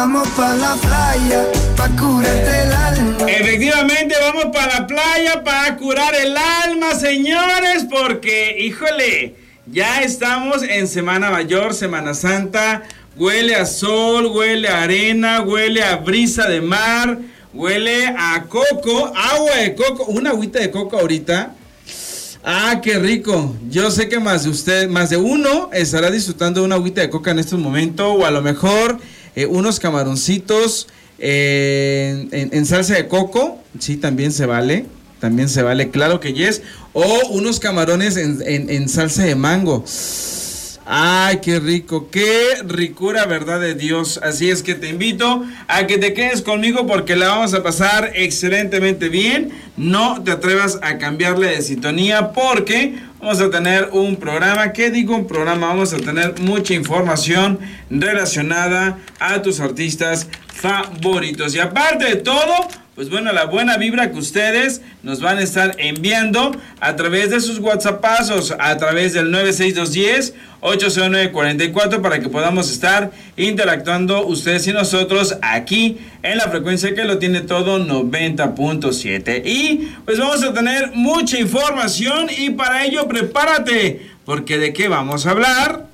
Vamos para la playa, para curarte el alma. Efectivamente, vamos para la playa para curar el alma, señores, porque, híjole, ya estamos en Semana Mayor, Semana Santa. Huele a sol, huele a arena, huele a brisa de mar, huele a coco, agua de coco, una agüita de coco ahorita. Ah, qué rico. Yo sé que más de usted, más de uno estará disfrutando de una agüita de coca en este momento, o a lo mejor eh, unos camaroncitos eh, en, salsa de coco. Sí, también se vale. También se vale, claro que yes. O unos camarones en, en- en salsa de mango. Ay, qué rico, qué ricura, verdad de Dios. Así es que te invito a que te quedes conmigo porque la vamos a pasar excelentemente bien. No te atrevas a cambiarle de sintonía porque vamos a tener un programa. ¿Qué digo un programa? Vamos a tener mucha información relacionada a tus artistas favoritos. Y aparte de todo, pues bueno, la buena vibra que ustedes nos van a estar enviando a través de sus WhatsAppazos, a través del 96210 80944 para que podamos estar interactuando ustedes y nosotros aquí en la frecuencia que lo tiene todo 90.7. Y pues vamos a tener mucha información y para ello prepárate, porque de qué vamos a hablar.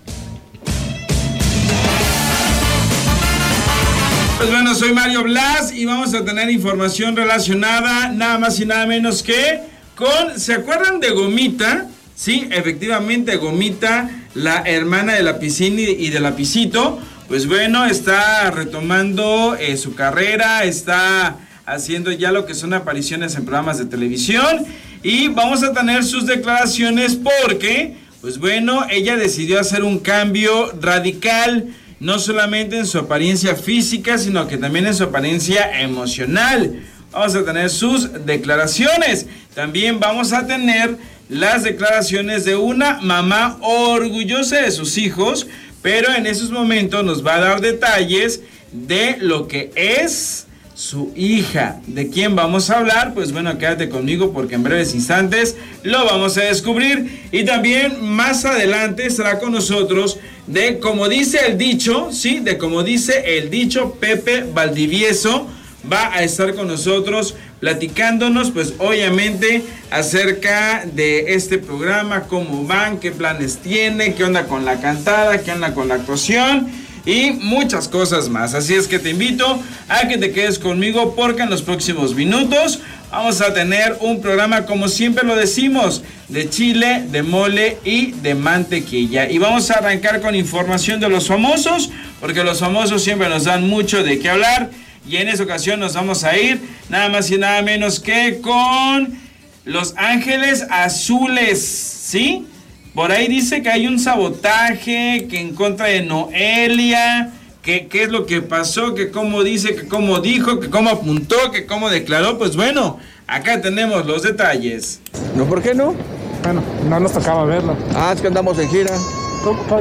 Pues bueno, soy Mario Blas y vamos a tener información relacionada nada más y nada menos que con, ¿se acuerdan de Gomita? Sí, efectivamente, Gomita, la hermana de la piscina y de la pisito, pues bueno, está retomando eh, su carrera, está haciendo ya lo que son apariciones en programas de televisión y vamos a tener sus declaraciones porque, pues bueno, ella decidió hacer un cambio radical no solamente en su apariencia física, sino que también en su apariencia emocional. Vamos a tener sus declaraciones. También vamos a tener las declaraciones de una mamá orgullosa de sus hijos, pero en esos momentos nos va a dar detalles de lo que es su hija. ¿De quién vamos a hablar? Pues bueno, quédate conmigo porque en breves instantes lo vamos a descubrir. Y también más adelante estará con nosotros de como dice el dicho, ¿sí? De como dice el dicho, Pepe Valdivieso va a estar con nosotros platicándonos, pues obviamente acerca de este programa, cómo van, qué planes tiene, qué onda con la cantada, qué onda con la actuación y muchas cosas más. Así es que te invito a que te quedes conmigo porque en los próximos minutos vamos a tener un programa como siempre lo decimos, de chile, de mole y de mantequilla. Y vamos a arrancar con información de los famosos, porque los famosos siempre nos dan mucho de qué hablar. Y en esa ocasión nos vamos a ir nada más y nada menos que con Los Ángeles Azules, ¿sí? Por ahí dice que hay un sabotaje, que en contra de Noelia, que qué es lo que pasó, que cómo dice, que cómo dijo, que cómo apuntó, que cómo declaró. Pues bueno, acá tenemos los detalles. ¿No por qué no? Bueno, no nos tocaba verlo. Ah, es que andamos en gira.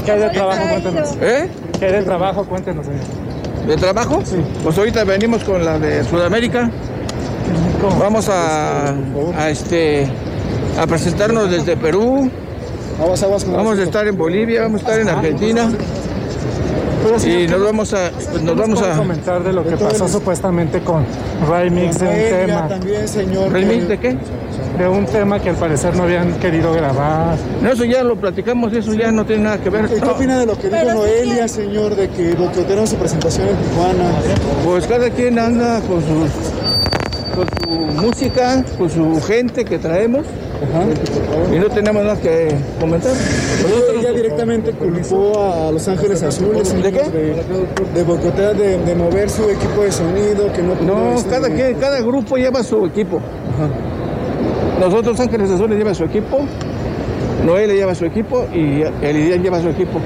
¿Qué hay del trabajo? Cuéntenos. ¿Eh? ¿Qué hay del trabajo? Cuéntenos. señor. ¿De trabajo? Sí. Pues ahorita venimos con la de Sudamérica. ¿Cómo? Vamos a, a este a presentarnos desde Perú. Vamos a estar en Bolivia, vamos a estar en Argentina Pero, señor, y ¿qué nos vamos a pues nos vamos a comentar de lo que pasó supuestamente con Remix de un tema, también, señor. ¿Remix de qué? de un tema que al parecer no habían querido grabar. No, eso ya lo platicamos, eso ya no tiene nada que ver. ¿Qué qué opina de lo que dijo Noelia, señor, de que boicotearon su presentación en Tijuana? Pues cada quien anda con su, con su música, con su gente que traemos y no tenemos nada que comentar. Ella directamente culpó a Los Ángeles Azules. ¿De qué? De, de boicotear, de, de mover su equipo de sonido, que no No, este, cada, quien, cada grupo lleva su equipo. Nosotros Ángeles Azules lleva su equipo, Noelia lleva su equipo y el Ideal lleva su equipo.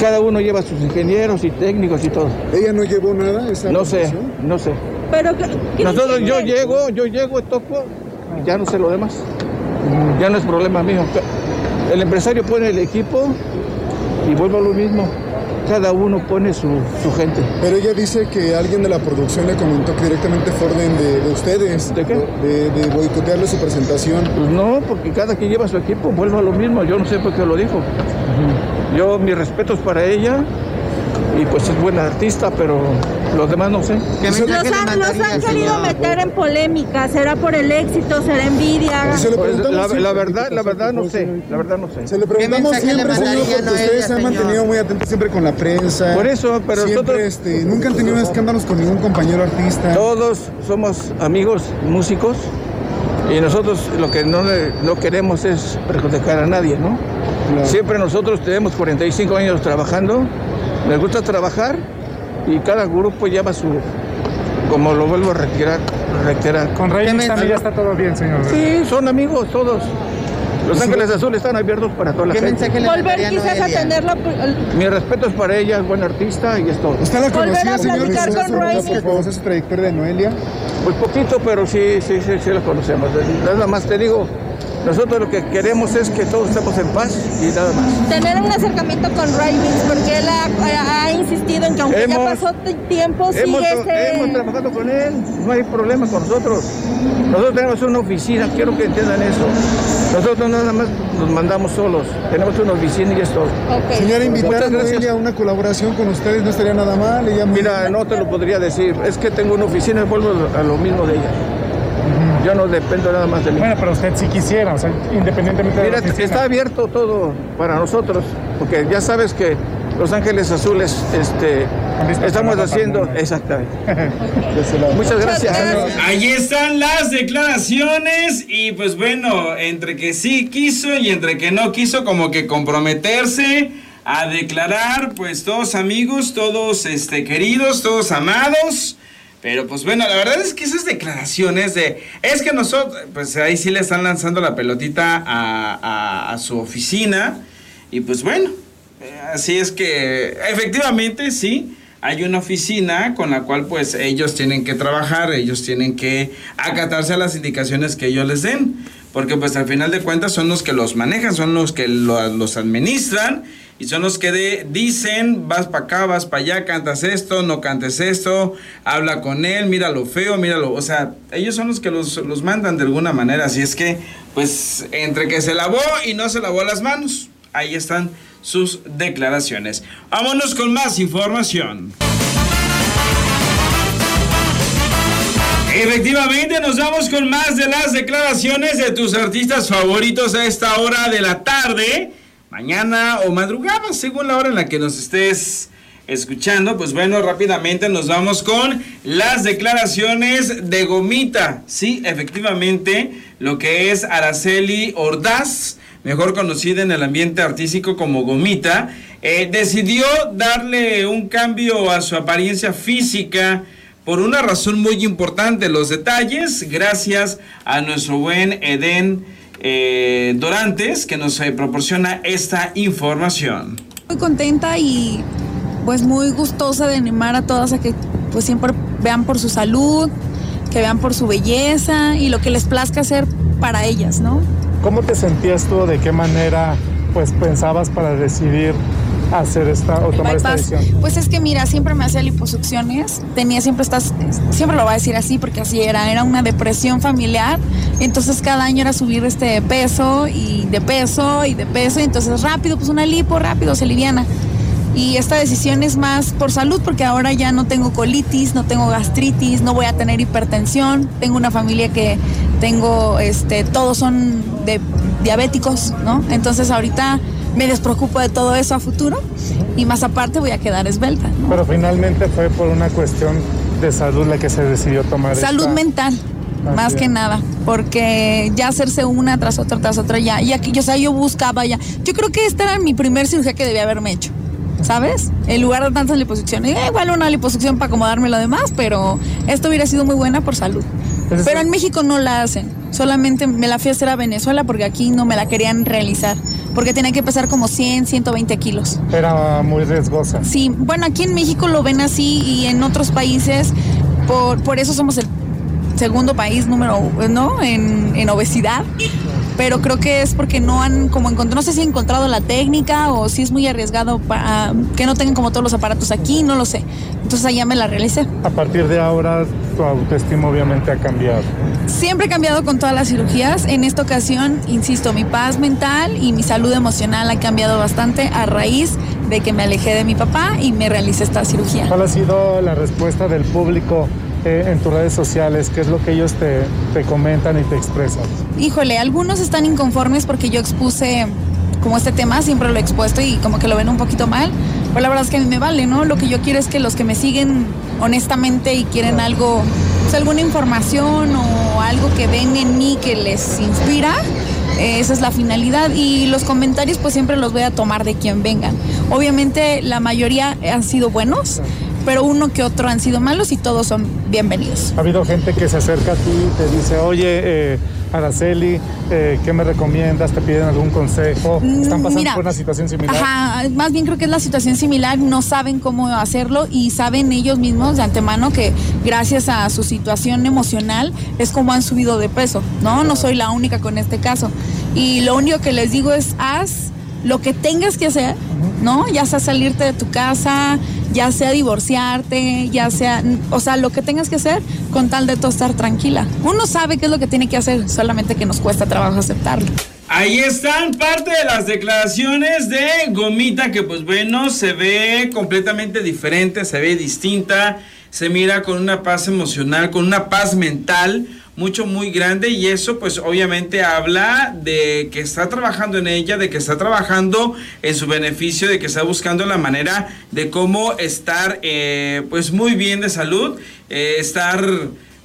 Cada uno lleva sus ingenieros y técnicos y todo. Ella no llevó nada, esa No sé, no sé. Pero ¿qué- Nosotros, yo llego, yo llego, toco, ya no sé lo demás. Ya no es problema mío. El empresario pone el equipo y vuelvo a lo mismo. Cada uno pone su, su gente. Pero ella dice que alguien de la producción le comentó que directamente fue orden de, de ustedes. ¿De qué? De, de boicotearle su presentación. Pues no, porque cada quien lleva su equipo, vuelvo a lo mismo. Yo no sé por qué lo dijo. Yo, mis respetos para ella, y pues es buena artista, pero los demás no sé. ¿Qué Los han, los han querido meter en polémica. ¿Será por el éxito? ¿Será envidia? Se le Pues, preguntamos la, verdad, la verdad no sé, la verdad no sé. Se le preguntamos siempre, señor, porque ustedes se han señor? mantenido muy atentos siempre con la prensa. Por eso, pero siempre, nosotros- este, nunca han tenido escándalos con ningún compañero artista. Todos somos amigos músicos y nosotros lo que no, le- no queremos es perjudicar a nadie, ¿no? Claro. Siempre nosotros tenemos 45 años trabajando, nos gusta trabajar y cada grupo lleva su, como lo vuelvo a reiterar, reiterar. Con Rey ya está todo bien, señor. Sí, son amigos todos. Los Ángeles Azules están abiertos para toda la ¿Qué gente. mensaje le Volver a quizás a Noelia? tenerlo. por- Mi respeto es para ella, es buena artista y es todo. ¿Usted la Volver conocía, a señor? platicar ¿Usted con Royce? Por favor, ¿sabe su trayectoria de Noelia? Pues poquito, pero sí, sí, sí, sí la conocemos. Nada más te digo, nosotros lo que queremos es que todos estemos en paz y nada más. Tener un acercamiento con Raymix, porque él ha, ha insistido en que aunque ya pasó tiempo, sigue Hemos, ese... hemos trabajado con él, no hay problema con nosotros. Nosotros tenemos una oficina, quiero que entiendan eso. Nosotros nada más nos mandamos solos, tenemos una oficina y es todo. Ok. Señora, invitar a a una colaboración con ustedes no estaría nada mal. Ella muy- Mira, no te lo podría decir, es que tengo una oficina y vuelvo a lo mismo de ella. Yo no dependo nada más de mí. Bueno, pero usted sí quisiera, o sea, independientemente de Mira, oficina. está abierto todo para nosotros, porque ya sabes que Los Ángeles Azules este, estamos haciendo, exactamente. Muchas gracias. gracias. Ahí están las declaraciones y pues bueno, entre que sí quiso y entre que no quiso como que comprometerse a declarar, pues todos amigos, todos este queridos, todos amados. Pero pues bueno, la verdad es que esas declaraciones de... Es que nosotros, pues ahí sí le están lanzando la pelotita a, su oficina. Y pues bueno, eh, así es que efectivamente sí, hay una oficina con la cual pues ellos tienen que trabajar, ellos tienen que acatarse a las indicaciones que ellos les den. Porque pues al final de cuentas son los que los manejan, son los que lo- los administran y son los que de- dicen, vas para acá, vas para allá, cantas esto, no cantes esto, habla con él, míralo feo, míralo, o sea, ellos son los que los, los mandan de alguna manera, así es que, pues, entre que se lavó y no se lavó las manos, ahí están sus declaraciones. Vámonos con más información. Efectivamente, nos vamos con más de las declaraciones de tus artistas favoritos a esta hora de la tarde, mañana o madrugada, según la hora en la que nos estés escuchando. Pues bueno, rápidamente nos vamos con las declaraciones de Gomita. Sí, efectivamente, lo que es Araceli Ordaz, mejor conocida en el ambiente artístico como Gomita, eh, decidió darle un cambio a su apariencia física por una razón muy importante. Los detalles, gracias a nuestro buen Edén eh, Dorantes, que nos eh, proporciona esta información. Muy contenta y pues muy gustosa de animar a todas a que pues siempre vean por su salud, que vean por su belleza y lo que les plazca hacer para ellas, ¿no? ¿Cómo te sentías tú? ¿De qué manera pues pensabas para decidir hacer esta o tomar esta decisión? Pues es que mira, siempre me hacía liposucciones, tenía siempre estas, siempre lo voy a decir así porque así era, era una depresión familiar, entonces cada año era subir este peso y de peso y de peso, y entonces rápido, pues una lipo, rápido, se liviana. Y esta decisión es más por salud porque ahora ya no tengo colitis, no tengo gastritis, no voy a tener hipertensión, tengo una familia que tengo, este, todos son de diabéticos, ¿no? Entonces ahorita me despreocupo de todo eso a futuro y más aparte voy a quedar esbelta, ¿no? Pero finalmente fue por una cuestión de salud la que se decidió tomar Salud esta- mental, más que nada, porque ya hacerse una tras otra, tras otra, ya, que yo, o sea, yo buscaba ya. Yo creo que esta era mi primer cirugía que debía haberme hecho, ¿sabes? En lugar de tantas liposucciones, eh, igual una liposucción para acomodarme lo demás, pero esto hubiera sido muy buena por salud. Pero el- en México no la hacen, solamente me la fui a hacer a Venezuela porque aquí no me la querían realizar, porque tenía que pesar como 100, 120 kilos. Era muy riesgosa. Sí, bueno, aquí en México lo ven así y en otros países, por, por eso somos el segundo país número ¿no? en, en obesidad. Pero creo que es porque no han como encontrado, no sé si han encontrado la técnica o si es muy arriesgado para que no tengan como todos los aparatos aquí, no lo sé. Entonces allá me la realicé. A partir de ahora tu autoestima obviamente ha cambiado. Siempre he cambiado con todas las cirugías. En esta ocasión, insisto, mi paz mental y mi salud emocional ha cambiado bastante a raíz de que me alejé de mi papá y me realicé esta cirugía. ¿Cuál ha sido la respuesta del público eh, en tus redes sociales? ¿Qué es lo que ellos te, te comentan y te expresan? Híjole, algunos están inconformes porque yo expuse como este tema, siempre lo he expuesto y como que lo ven un poquito mal. Pero la verdad es que a mí me vale, ¿no? Lo que yo quiero es que los que me siguen honestamente y quieren algo, pues alguna información o algo que ven en mí que les inspira, eh, esa es la finalidad y los comentarios pues siempre los voy a tomar de quien vengan. Obviamente la mayoría han sido buenos, pero uno que otro han sido malos y todos son bienvenidos. Ha habido gente que se acerca a ti y te dice, oye, eh, Araceli, eh, ¿qué me recomiendas? ¿Te piden algún consejo? ¿Están pasando Mira, por una situación similar? Ajá, más bien creo que es la situación similar, no saben cómo hacerlo y saben ellos mismos de antemano que gracias a su situación emocional es como han subido de peso, ¿no? No soy la única con este caso. Y lo único que les digo es haz lo que tengas que hacer, ¿no? Ya sea salirte de tu casa, ya sea divorciarte, ya sea, o sea, lo que tengas que hacer con tal de tú estar tranquila. Uno sabe qué es lo que tiene que hacer, solamente que nos cuesta trabajo aceptarlo. Ahí están parte de las declaraciones de Gomita, que pues bueno, se ve completamente diferente, se ve distinta, se mira con una paz emocional, con una paz mental mucho, muy grande y eso pues obviamente habla de que está trabajando en ella, de que está trabajando en su beneficio, de que está buscando la manera de cómo estar eh, pues muy bien de salud, eh, estar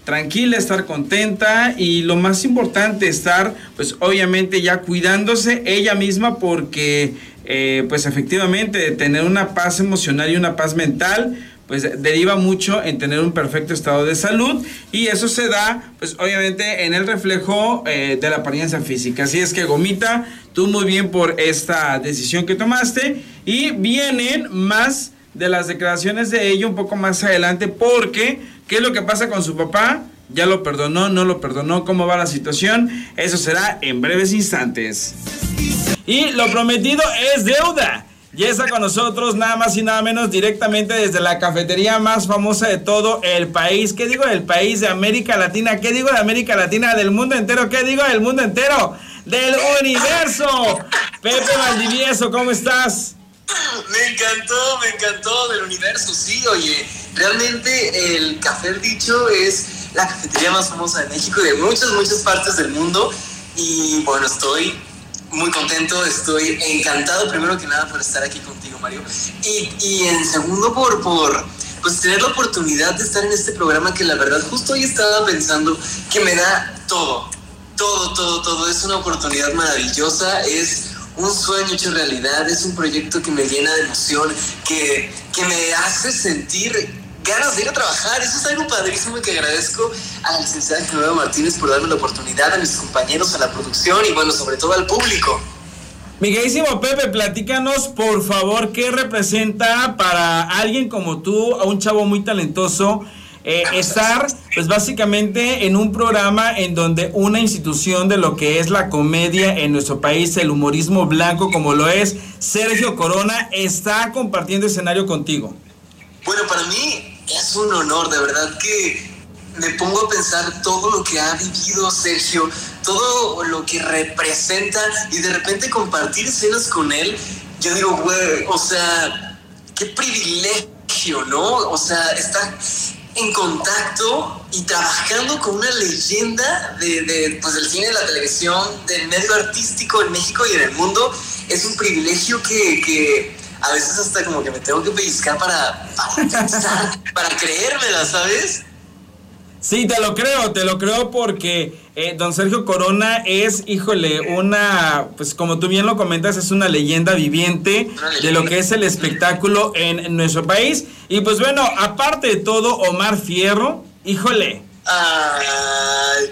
tranquila, estar contenta y lo más importante, estar pues obviamente ya cuidándose ella misma porque eh, pues efectivamente tener una paz emocional y una paz mental pues deriva mucho en tener un perfecto estado de salud y eso se da pues obviamente en el reflejo eh, de la apariencia física. Así es que Gomita, tú muy bien por esta decisión que tomaste y vienen más de las declaraciones de ella un poco más adelante porque ¿qué es lo que pasa con su papá? ¿Ya lo perdonó? ¿No lo perdonó? ¿Cómo va la situación? Eso será en breves instantes. Y lo prometido es deuda. Y está con nosotros nada más y nada menos directamente desde la cafetería más famosa de todo el país. ¿Qué digo del país de América Latina? ¿Qué digo de América Latina? Del mundo entero. ¿Qué digo del mundo entero? Del universo. Pepe Valdivieso, ¿cómo estás? Me encantó, me encantó del universo, sí, oye, realmente el Café Dicho es la cafetería más famosa de México y de muchas, muchas partes del mundo y bueno, estoy muy contento, estoy encantado primero que nada por estar aquí contigo, Mario, y, y en segundo por, por pues tener la oportunidad de estar en este programa que la verdad justo hoy estaba pensando que me da todo, todo, todo, todo, es una oportunidad maravillosa, es un sueño hecho realidad, es un proyecto que me llena de emoción, que, que me hace sentir ganas de ir a trabajar. Eso es algo padrísimo y que agradezco a la licenciada Genoveva Martínez por darme la oportunidad, a mis compañeros, a la producción y bueno, sobre todo al público. Miguelísimo Pepe, platícanos por favor qué representa para alguien como tú, a un chavo muy talentoso, eh, estar pues básicamente en un programa en donde una institución de lo que es la comedia en nuestro país, el humorismo blanco como lo es Sergio Corona, está compartiendo escenario contigo. Bueno, para mí es un honor, de verdad que me pongo a pensar todo lo que ha vivido Sergio, todo lo que representa y de repente compartir escenas con él, yo digo, güey, o sea, qué privilegio, ¿no? O sea, estar en contacto y trabajando con una leyenda de, de, pues, del cine, de la televisión, del medio artístico en México y en el mundo, es un privilegio que a veces hasta como que me tengo que pellizcar para, para pensar, para creérmela, ¿sabes? Sí, te lo creo, te lo creo porque eh, don Sergio Corona es, híjole, una, pues como tú bien lo comentas, es una leyenda viviente de lo que es el espectáculo en nuestro país. Y pues bueno, aparte de todo, Omar Fierro, híjole. Ay,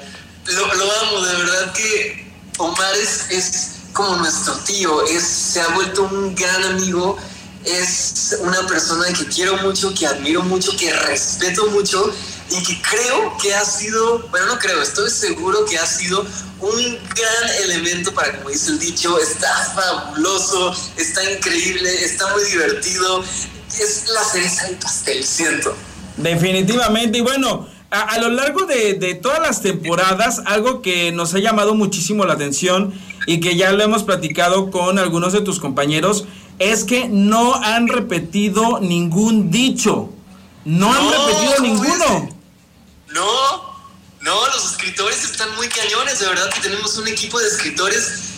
lo, lo amo, de verdad que Omar es, es como nuestro tío, es, se ha vuelto un gran amigo, es una persona que quiero mucho, que admiro mucho, que respeto mucho y que creo que ha sido, bueno, no creo, estoy seguro que ha sido un gran elemento para, como dice el dicho, está fabuloso, está increíble, está muy divertido, es la cereza del pastel, siento. Definitivamente, y bueno, a, a lo largo de, de, todas las temporadas, algo que nos ha llamado muchísimo la atención y que ya lo hemos platicado con algunos de tus compañeros, es que no han repetido ningún dicho. No, han repetido ninguno. No, no, los escritores están muy cañones, de verdad que tenemos un equipo de escritores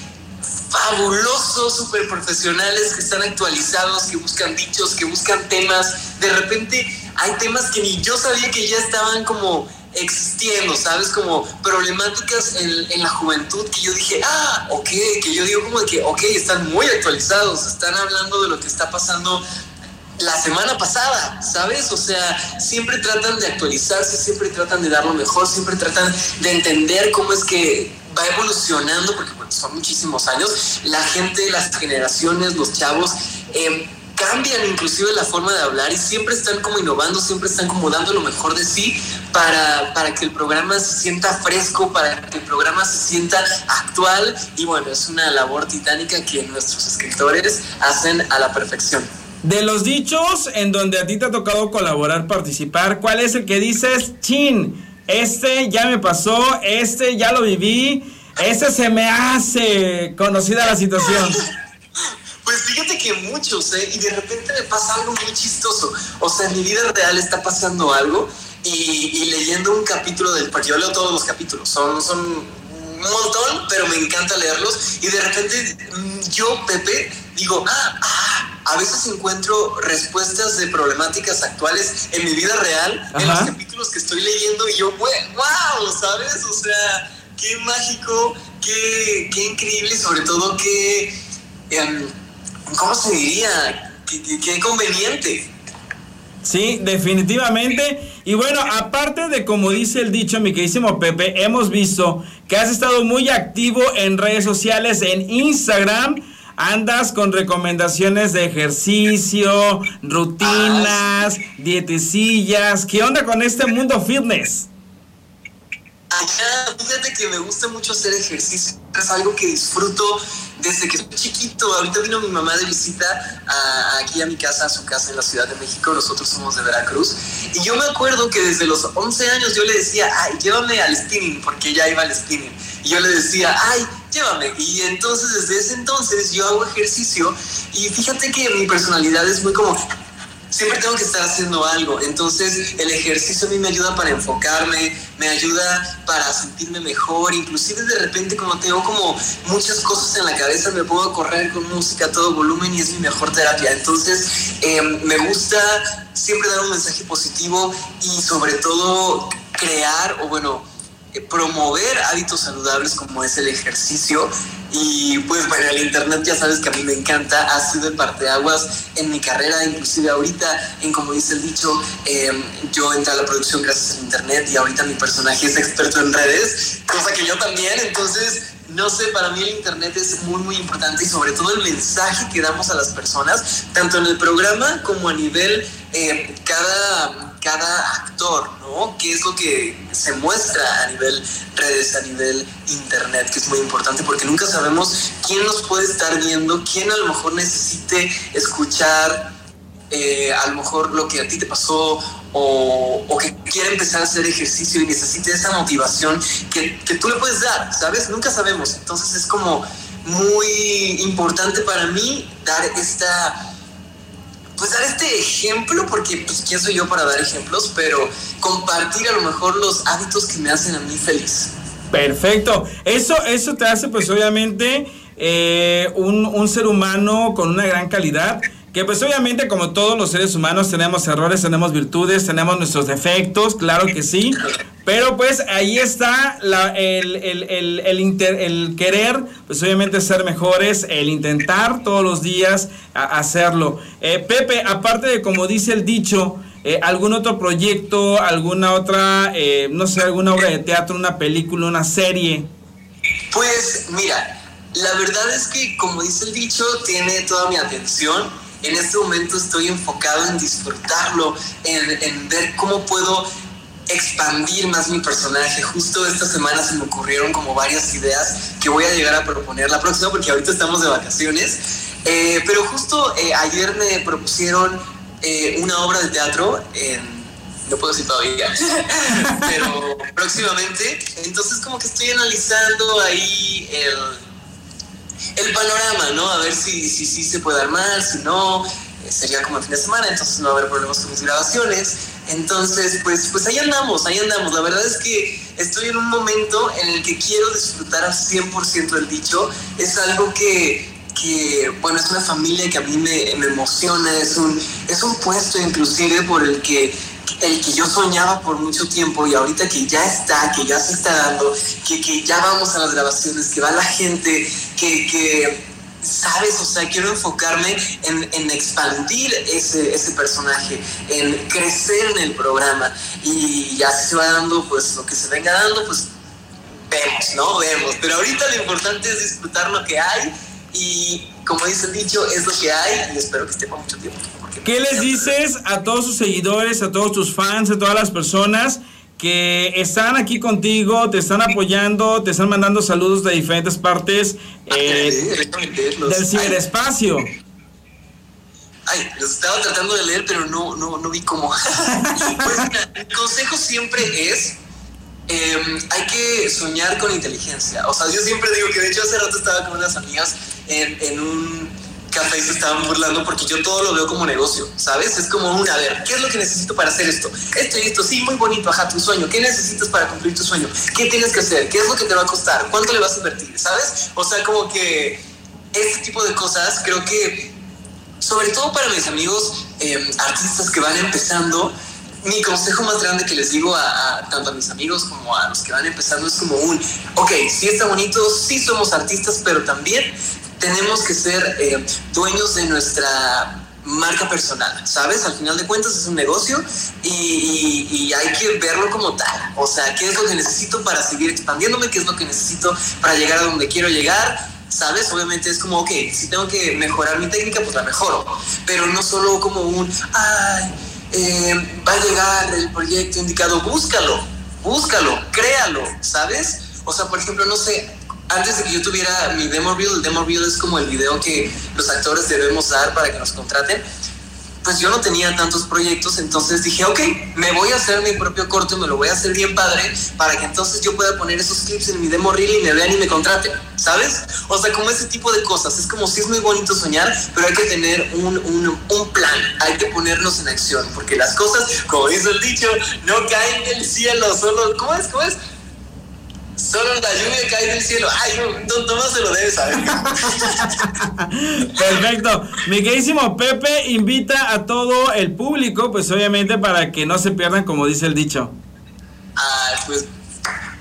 fabulosos, súper profesionales, que están actualizados, que buscan dichos, que buscan temas. De repente hay temas que ni yo sabía que ya estaban como existiendo, ¿sabes? Como problemáticas en, la juventud que yo dije, ah, ok, que yo digo como que, ok, están muy actualizados, están hablando de lo que está pasando la semana pasada, ¿sabes? O sea, siempre tratan de actualizarse, siempre tratan de dar lo mejor, siempre tratan de entender cómo es que va evolucionando, porque bueno, son muchísimos años, la gente, las generaciones, los chavos, eh, cambian inclusive la forma de hablar y siempre están como innovando, siempre están como dando lo mejor de sí para, para que el programa se sienta fresco, para que el programa se sienta actual y bueno, es una labor titánica que nuestros escritores hacen a la perfección. De los dichos en donde a ti te ha tocado colaborar, participar, ¿cuál es el que dices, chin, este ya me pasó, este ya lo viví, este se me hace conocida la situación? Pues fíjate que muchos, ¿eh? Y de repente me pasa algo muy chistoso. O sea, en mi vida real está pasando algo y, leyendo un capítulo del... Porque yo leo todos los capítulos, son, son un montón, pero me encanta leerlos. Y de repente mm, yo, Pepe, digo, ah, ah, a veces encuentro respuestas de problemáticas actuales en mi vida real, en los capítulos que estoy leyendo, y yo, wow, ¿sabes? O sea, qué mágico, qué, qué increíble, sobre todo qué, em, ¿cómo se diría? Qué, qué conveniente. Sí, definitivamente. Y bueno, aparte de como dice el dicho, mi queridísimo Pepe, hemos visto que has estado muy activo en redes sociales, en Instagram andas con recomendaciones de ejercicio, rutinas, dietecillas. ¿Qué onda con este mundo fitness? fíjate que me gusta mucho hacer ejercicio. Es algo que disfruto desde que soy chiquito. Ahorita vino mi mamá de visita aquí a mi casa, a su casa en la Ciudad de México. Nosotros somos de Veracruz. Y yo me acuerdo que desde los 11 años yo le decía, ay, llévame al spinning, porque ella iba al spinning. Y yo le decía, ay, llévame. Y entonces desde ese entonces yo hago ejercicio y fíjate que mi personalidad es muy como, siempre tengo que estar haciendo algo. Entonces el ejercicio a mí me ayuda para enfocarme, me ayuda para sentirme mejor. Inclusive de repente como tengo como muchas cosas en la cabeza, me puedo correr con música a todo volumen y es mi mejor terapia. Entonces em, me gusta siempre dar un mensaje positivo y sobre todo crear o bueno, promover hábitos saludables como es el ejercicio. Y pues bueno, el Internet ya sabes que a mí me encanta, ha sido el parteaguas en mi carrera, inclusive ahorita, en como dice el dicho, em, yo entré a la producción gracias al Internet y ahorita mi personaje es experto en redes, cosa que yo también, entonces no sé, para mí el Internet es muy, muy importante y sobre todo el mensaje que damos a las personas, tanto en el programa como a nivel eh, cada cada actor, ¿no? ¿Qué es lo que se muestra a nivel redes, a nivel internet, que es muy importante porque nunca sabemos quién nos puede estar viendo, quién a lo mejor necesite escuchar eh, a lo mejor lo que a ti te pasó o, que quiere empezar a hacer ejercicio y necesite esa motivación que, que tú le puedes dar, ¿sabes? Nunca sabemos. Entonces es como muy importante para mí dar esta pues dar este ejemplo, porque pues quién soy yo para dar ejemplos, pero compartir a lo mejor los hábitos que me hacen a mí feliz. Perfecto. Eso, eso te hace pues obviamente eh, un, un ser humano con una gran calidad que pues obviamente como todos los seres humanos tenemos errores, tenemos virtudes, tenemos nuestros defectos, claro que sí, pero pues ahí está el, el, el, querer, pues obviamente ser mejores, el intentar todos los días hacerlo. Eh, Pepe, aparte de como dice el dicho, eh, ¿algún otro proyecto, alguna otra, eh, no sé, alguna obra de teatro, una película, una serie? Pues mira, la verdad es que como dice el dicho, tiene toda mi atención en este momento estoy enfocado en disfrutarlo, en, ver cómo puedo expandir más mi personaje. Justo esta semana se me ocurrieron como varias ideas que voy a llegar a proponer la próxima porque ahorita estamos de vacaciones. Eh, pero justo eh, ayer me propusieron eh, una obra de teatro no puedo decir todavía, pero próximamente. Entonces como que estoy analizando ahí el el panorama, ¿no? A ver si sí si, se puede armar, si no, eh, sería como el fin de semana, entonces no va a haber problemas con mis grabaciones. Entonces, pues, pues ahí andamos, ahí andamos. La verdad es que estoy en un momento en el que quiero disfrutar al 100% el dicho. Es algo que, que, bueno, es una familia que a mí me, me, emociona, es un, es un puesto inclusive por el que, el que yo soñaba por mucho tiempo y ahorita que ya está, que ya se está dando, que, que ya vamos a las grabaciones, que va la gente, que, que ¿sabes? O sea, quiero enfocarme en, en expandir ese, ese, personaje, en crecer en el programa. Y ya se va dando, pues lo que se venga dando, pues vemos, ¿no? Vemos. Pero ahorita lo importante es disfrutar lo que hay y, como dice el dicho, es lo que hay y espero que esté por mucho tiempo. ¿Qué les dices a todos sus seguidores, a todos tus fans, a todas las personas? que están aquí contigo, te están apoyando, te están mandando saludos de diferentes partes eh, del ciberespacio. Ay, los estaba tratando de leer, pero no, no, no vi cómo. pues mi consejo siempre es, em, hay que soñar con inteligencia. O sea, yo siempre digo que de hecho hace rato estaba con unas amigas en, en un café se estaban burlando porque yo todo lo veo como negocio, ¿sabes? Es como un, a ver, ¿qué es lo que necesito para hacer esto? Esto y esto, sí, muy bonito, ajá, tu sueño. ¿Qué necesitas para cumplir tu sueño? ¿Qué tienes que hacer? ¿Qué es lo que te va a costar? ¿Cuánto le vas a invertir? ¿Sabes? O sea, como que este tipo de cosas creo que, sobre todo para mis amigos em, artistas que van empezando, mi consejo más grande que les digo a, a, tanto a mis amigos como a los que van empezando es como un, ok, sí está bonito, sí somos artistas, pero también tenemos que ser eh, dueños de nuestra marca personal, ¿sabes? Al final de cuentas es un negocio y, hay que verlo como tal. O sea, ¿qué es lo que necesito para seguir expandiéndome? ¿Qué es lo que necesito para llegar a donde quiero llegar? ¿Sabes? Obviamente es como, ok, si tengo que mejorar mi técnica, pues la mejoro. Pero no solo como un, ay, eh, va a llegar el proyecto indicado, búscalo, búscalo, créalo, ¿sabes? O sea, por ejemplo, no sé, antes de que yo tuviera mi demo reel, el demo reel es como el video que los actores debemos dar para que nos contraten, pues yo no tenía tantos proyectos, entonces dije, ok, me voy a hacer mi propio corto, me lo voy a hacer bien padre, para que entonces yo pueda poner esos clips en mi demo reel y me vean y me contraten, ¿sabes? O sea, como ese tipo de cosas, es como si es muy bonito soñar, pero hay que tener un, un, un plan, hay que ponernos en acción, porque las cosas, como dice el dicho, no caen del cielo, solo, ¿cómo es? ¿Cómo es? Solo la lluvia cae del cielo. Ay, no, no, se lo debe saber. Perfecto. Mi queridísimo Pepe invita a todo el público, pues obviamente para que no se pierdan, como dice el dicho. Ah, pues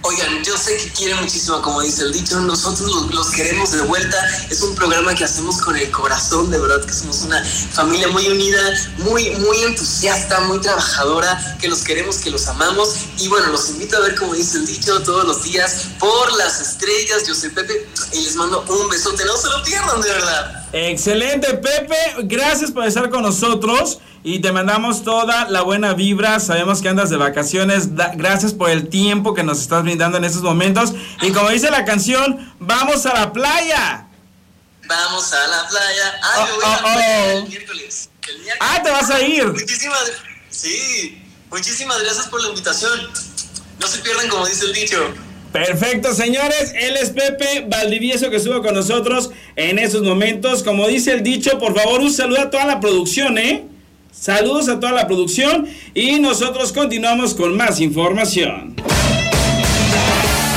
Oigan, yo sé que quieren muchísimo, como dice el dicho, nosotros los, queremos de vuelta. Es un programa que hacemos con el corazón, de verdad que somos una familia muy unida, muy, muy entusiasta, muy trabajadora, que los queremos, que los amamos. Y bueno, los invito a ver, como dice el dicho, todos los días por las estrellas. Yo soy Pepe y les mando un besote. No se lo pierdan, de verdad. Excelente, Pepe. Gracias por estar con nosotros y te mandamos toda la buena vibra. Sabemos que andas de vacaciones. gracias por el tiempo que nos estás brindando en estos momentos. Y como dice la canción, vamos a la playa. Vamos a la playa. Ay, oh, voy a oh, oh. el miércoles. Ah, te vas a ir. Muchísimas, sí, muchísimas gracias por la invitación. No se pierdan como dice el dicho. Perfecto, señores. Él es Pepe Valdivieso que estuvo con nosotros en esos momentos. Como dice el dicho, por favor, un saludo a toda la producción, ¿eh? Saludos a toda la producción y nosotros continuamos con más información.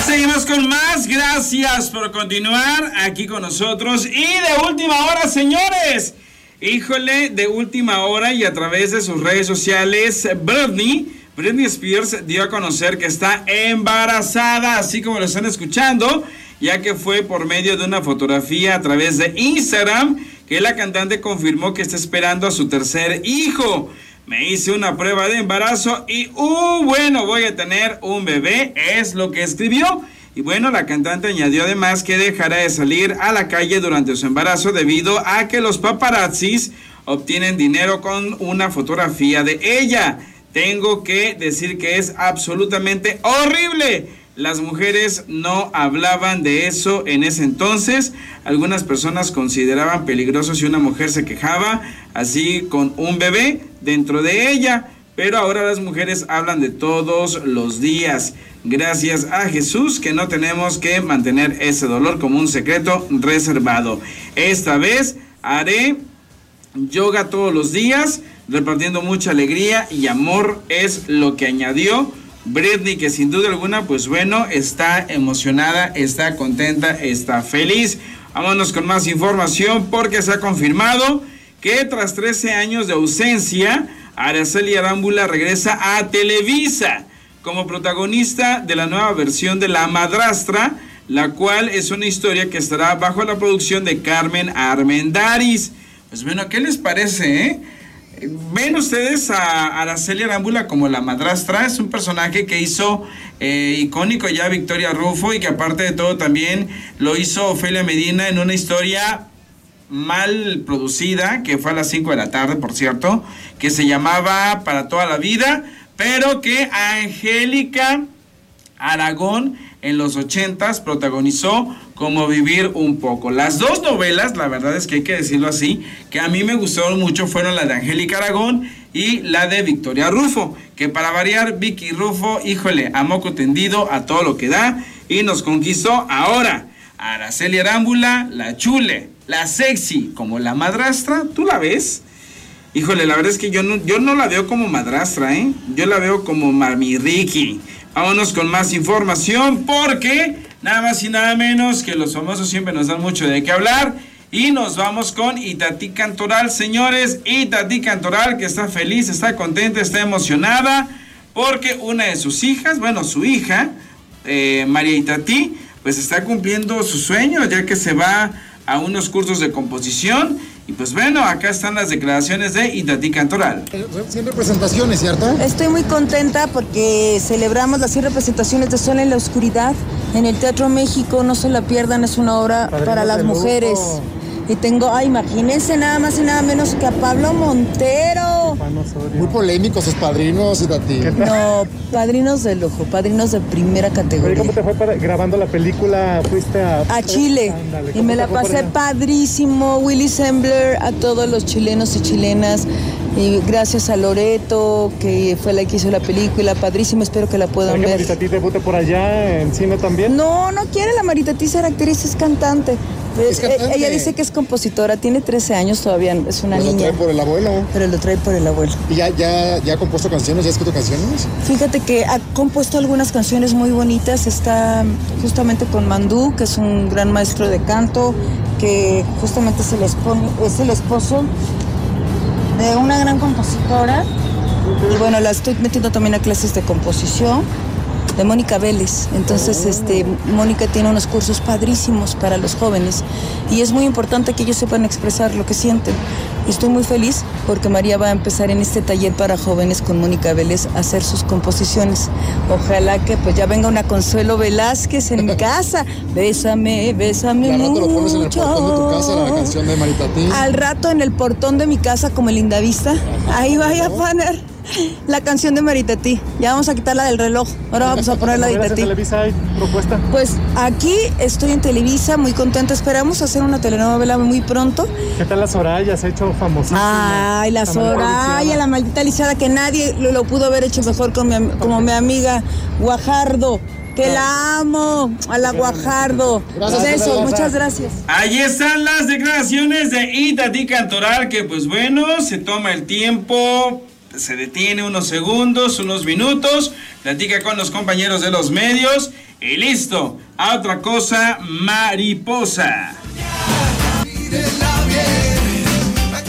Seguimos con más, gracias por continuar aquí con nosotros. Y de última hora, señores, híjole, de última hora y a través de sus redes sociales, Britney, Britney Spears dio a conocer que está embarazada, así como lo están escuchando, ya que fue por medio de una fotografía a través de Instagram que la cantante confirmó que está esperando a su tercer hijo. Me hice una prueba de embarazo y, uh, bueno, voy a tener un bebé, es lo que escribió. Y bueno, la cantante añadió además que dejará de salir a la calle durante su embarazo debido a que los paparazzis obtienen dinero con una fotografía de ella. Tengo que decir que es absolutamente horrible las mujeres no hablaban de eso en ese entonces. Algunas personas consideraban peligroso si una mujer se quejaba así con un bebé dentro de ella. Pero ahora las mujeres hablan de todos los días. Gracias a Jesús que no tenemos que mantener ese dolor como un secreto reservado. Esta vez haré yoga todos los días, repartiendo mucha alegría y amor es lo que añadió Britney, que sin duda alguna, pues bueno, está emocionada, está contenta, está feliz. Vámonos con más información porque se ha confirmado que tras 13 años de ausencia, Araceli Arámbula regresa a Televisa como protagonista de la nueva versión de La Madrastra, la cual es una historia que estará bajo la producción de Carmen Armendaris. Pues bueno, ¿qué les parece? Eh? Ven ustedes a Araceli Arámbula como la madrastra, es un personaje que hizo eh, icónico ya Victoria Rufo y que aparte de todo también lo hizo Ofelia Medina en una historia mal producida, que fue a las 5 de la tarde, por cierto, que se llamaba Para toda la vida, pero que Angélica Aragón en los 80 protagonizó como Vivir un poco. Las dos novelas, la verdad es que hay que decirlo así, que a mí me gustaron mucho fueron la de Angélica Aragón y la de Victoria Rufo, que para variar Vicky Rufo, híjole, a moco tendido a todo lo que da y nos conquistó ahora. Araceli Arámbula, la chule, la sexy, como la madrastra, ¿tú la ves? Híjole, la verdad es que yo no, yo no la veo como madrastra, ¿eh? Yo la veo como Mami Ricky. Vámonos con más información porque nada más y nada menos que los famosos siempre nos dan mucho de qué hablar. Y nos vamos con Itatí Cantoral, señores. Itatí Cantoral que está feliz, está contenta, está emocionada porque una de sus hijas, bueno, su hija, eh, María Itatí, pues está cumpliendo su sueño ya que se va a unos cursos de composición y pues bueno, acá están las declaraciones de Itatí Cantoral. 100 representaciones, ¿cierto? Estoy muy contenta porque celebramos las 100 representaciones de Sol en la Oscuridad en el Teatro México. No se la pierdan, es una obra para las mujeres. Y tengo, ah, imagínense nada más y nada menos que a Pablo Montero. Muy polémicos sus padrinos, Itatí. No, padrinos de lujo, padrinos de primera categoría. ¿Cómo te fue para- grabando la película? ¿Fuiste a...? A Chile. Ándale, Y ¿cómo me la pasé padrísimo. Willy Sembler, a todos los chilenos y chilenas. Y gracias a Loreto, que fue la que hizo la película. Padrísimo, espero que la puedan ¿Sabes que ver. Marita, a ti debute por allá en cine también? No, no quiere la Marita T ser actriz, es cantante. Es Eh, cantante. Ella dice que es compositora, tiene 13 años todavía, es una Pues lo niña. trae por el abuelo. Pero lo trae por el abuelo. ¿Y ya, ya, ya ha compuesto canciones? ¿Ya ha escrito canciones? Fíjate que ha compuesto algunas canciones muy bonitas. Está justamente con Mandú, que es un gran maestro de canto, que justamente es el, es el esposo de una gran compositora. Y bueno, la estoy metiendo también a clases de composición de Mónica Vélez. Entonces, este, Mónica tiene unos cursos padrísimos para los jóvenes y es muy importante que ellos sepan expresar lo que sienten. Estoy muy feliz porque María va a empezar en este taller para jóvenes con Mónica Vélez a hacer sus composiciones. Ojalá que pues ya venga una Consuelo Velázquez en mi casa. Bésame, bésame al rato lo pones en el portón de tu casa, la canción de Maritatí. Al rato en el portón de mi casa como el Lindavista, ahí vaya a poner la canción de Maritatí. Ya vamos a quitarla del reloj. Ahora vamos a poner la de ¿Novelas en Itatí. Televisa hay propuesta? Pues aquí estoy en Televisa, muy contenta. Esperamos hacer una telenovela muy pronto. ¿Qué tal la Soraya? Se ha hecho famosísima. Ay, la Soraya, la maldita lisiada, que nadie lo, lo pudo haber hecho mejor con mi como mi amiga Guajardo. Que la amo, a la Guajardo. Gracias, Besos, Soraya. muchas gracias. Ahí están las declaraciones de Itatí Cantoral, que pues bueno, se toma el tiempo, se detiene unos segundos, unos minutos, platica con los compañeros de los medios y listo. A otra cosa, mariposa.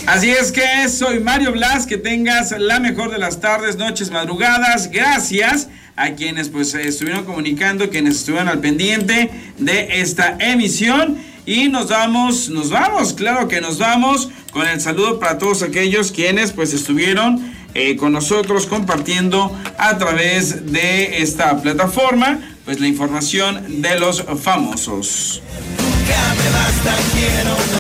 Así es que soy Mario Blas, que tengas la mejor de las tardes, noches, madrugadas. Gracias a quienes pues estuvieron comunicando, quienes estuvieron al pendiente de esta emisión. Y nos vamos, nos vamos, claro que nos vamos con el saludo para todos aquellos quienes pues estuvieron eh, con nosotros compartiendo a través de esta plataforma pues la información de los famosos.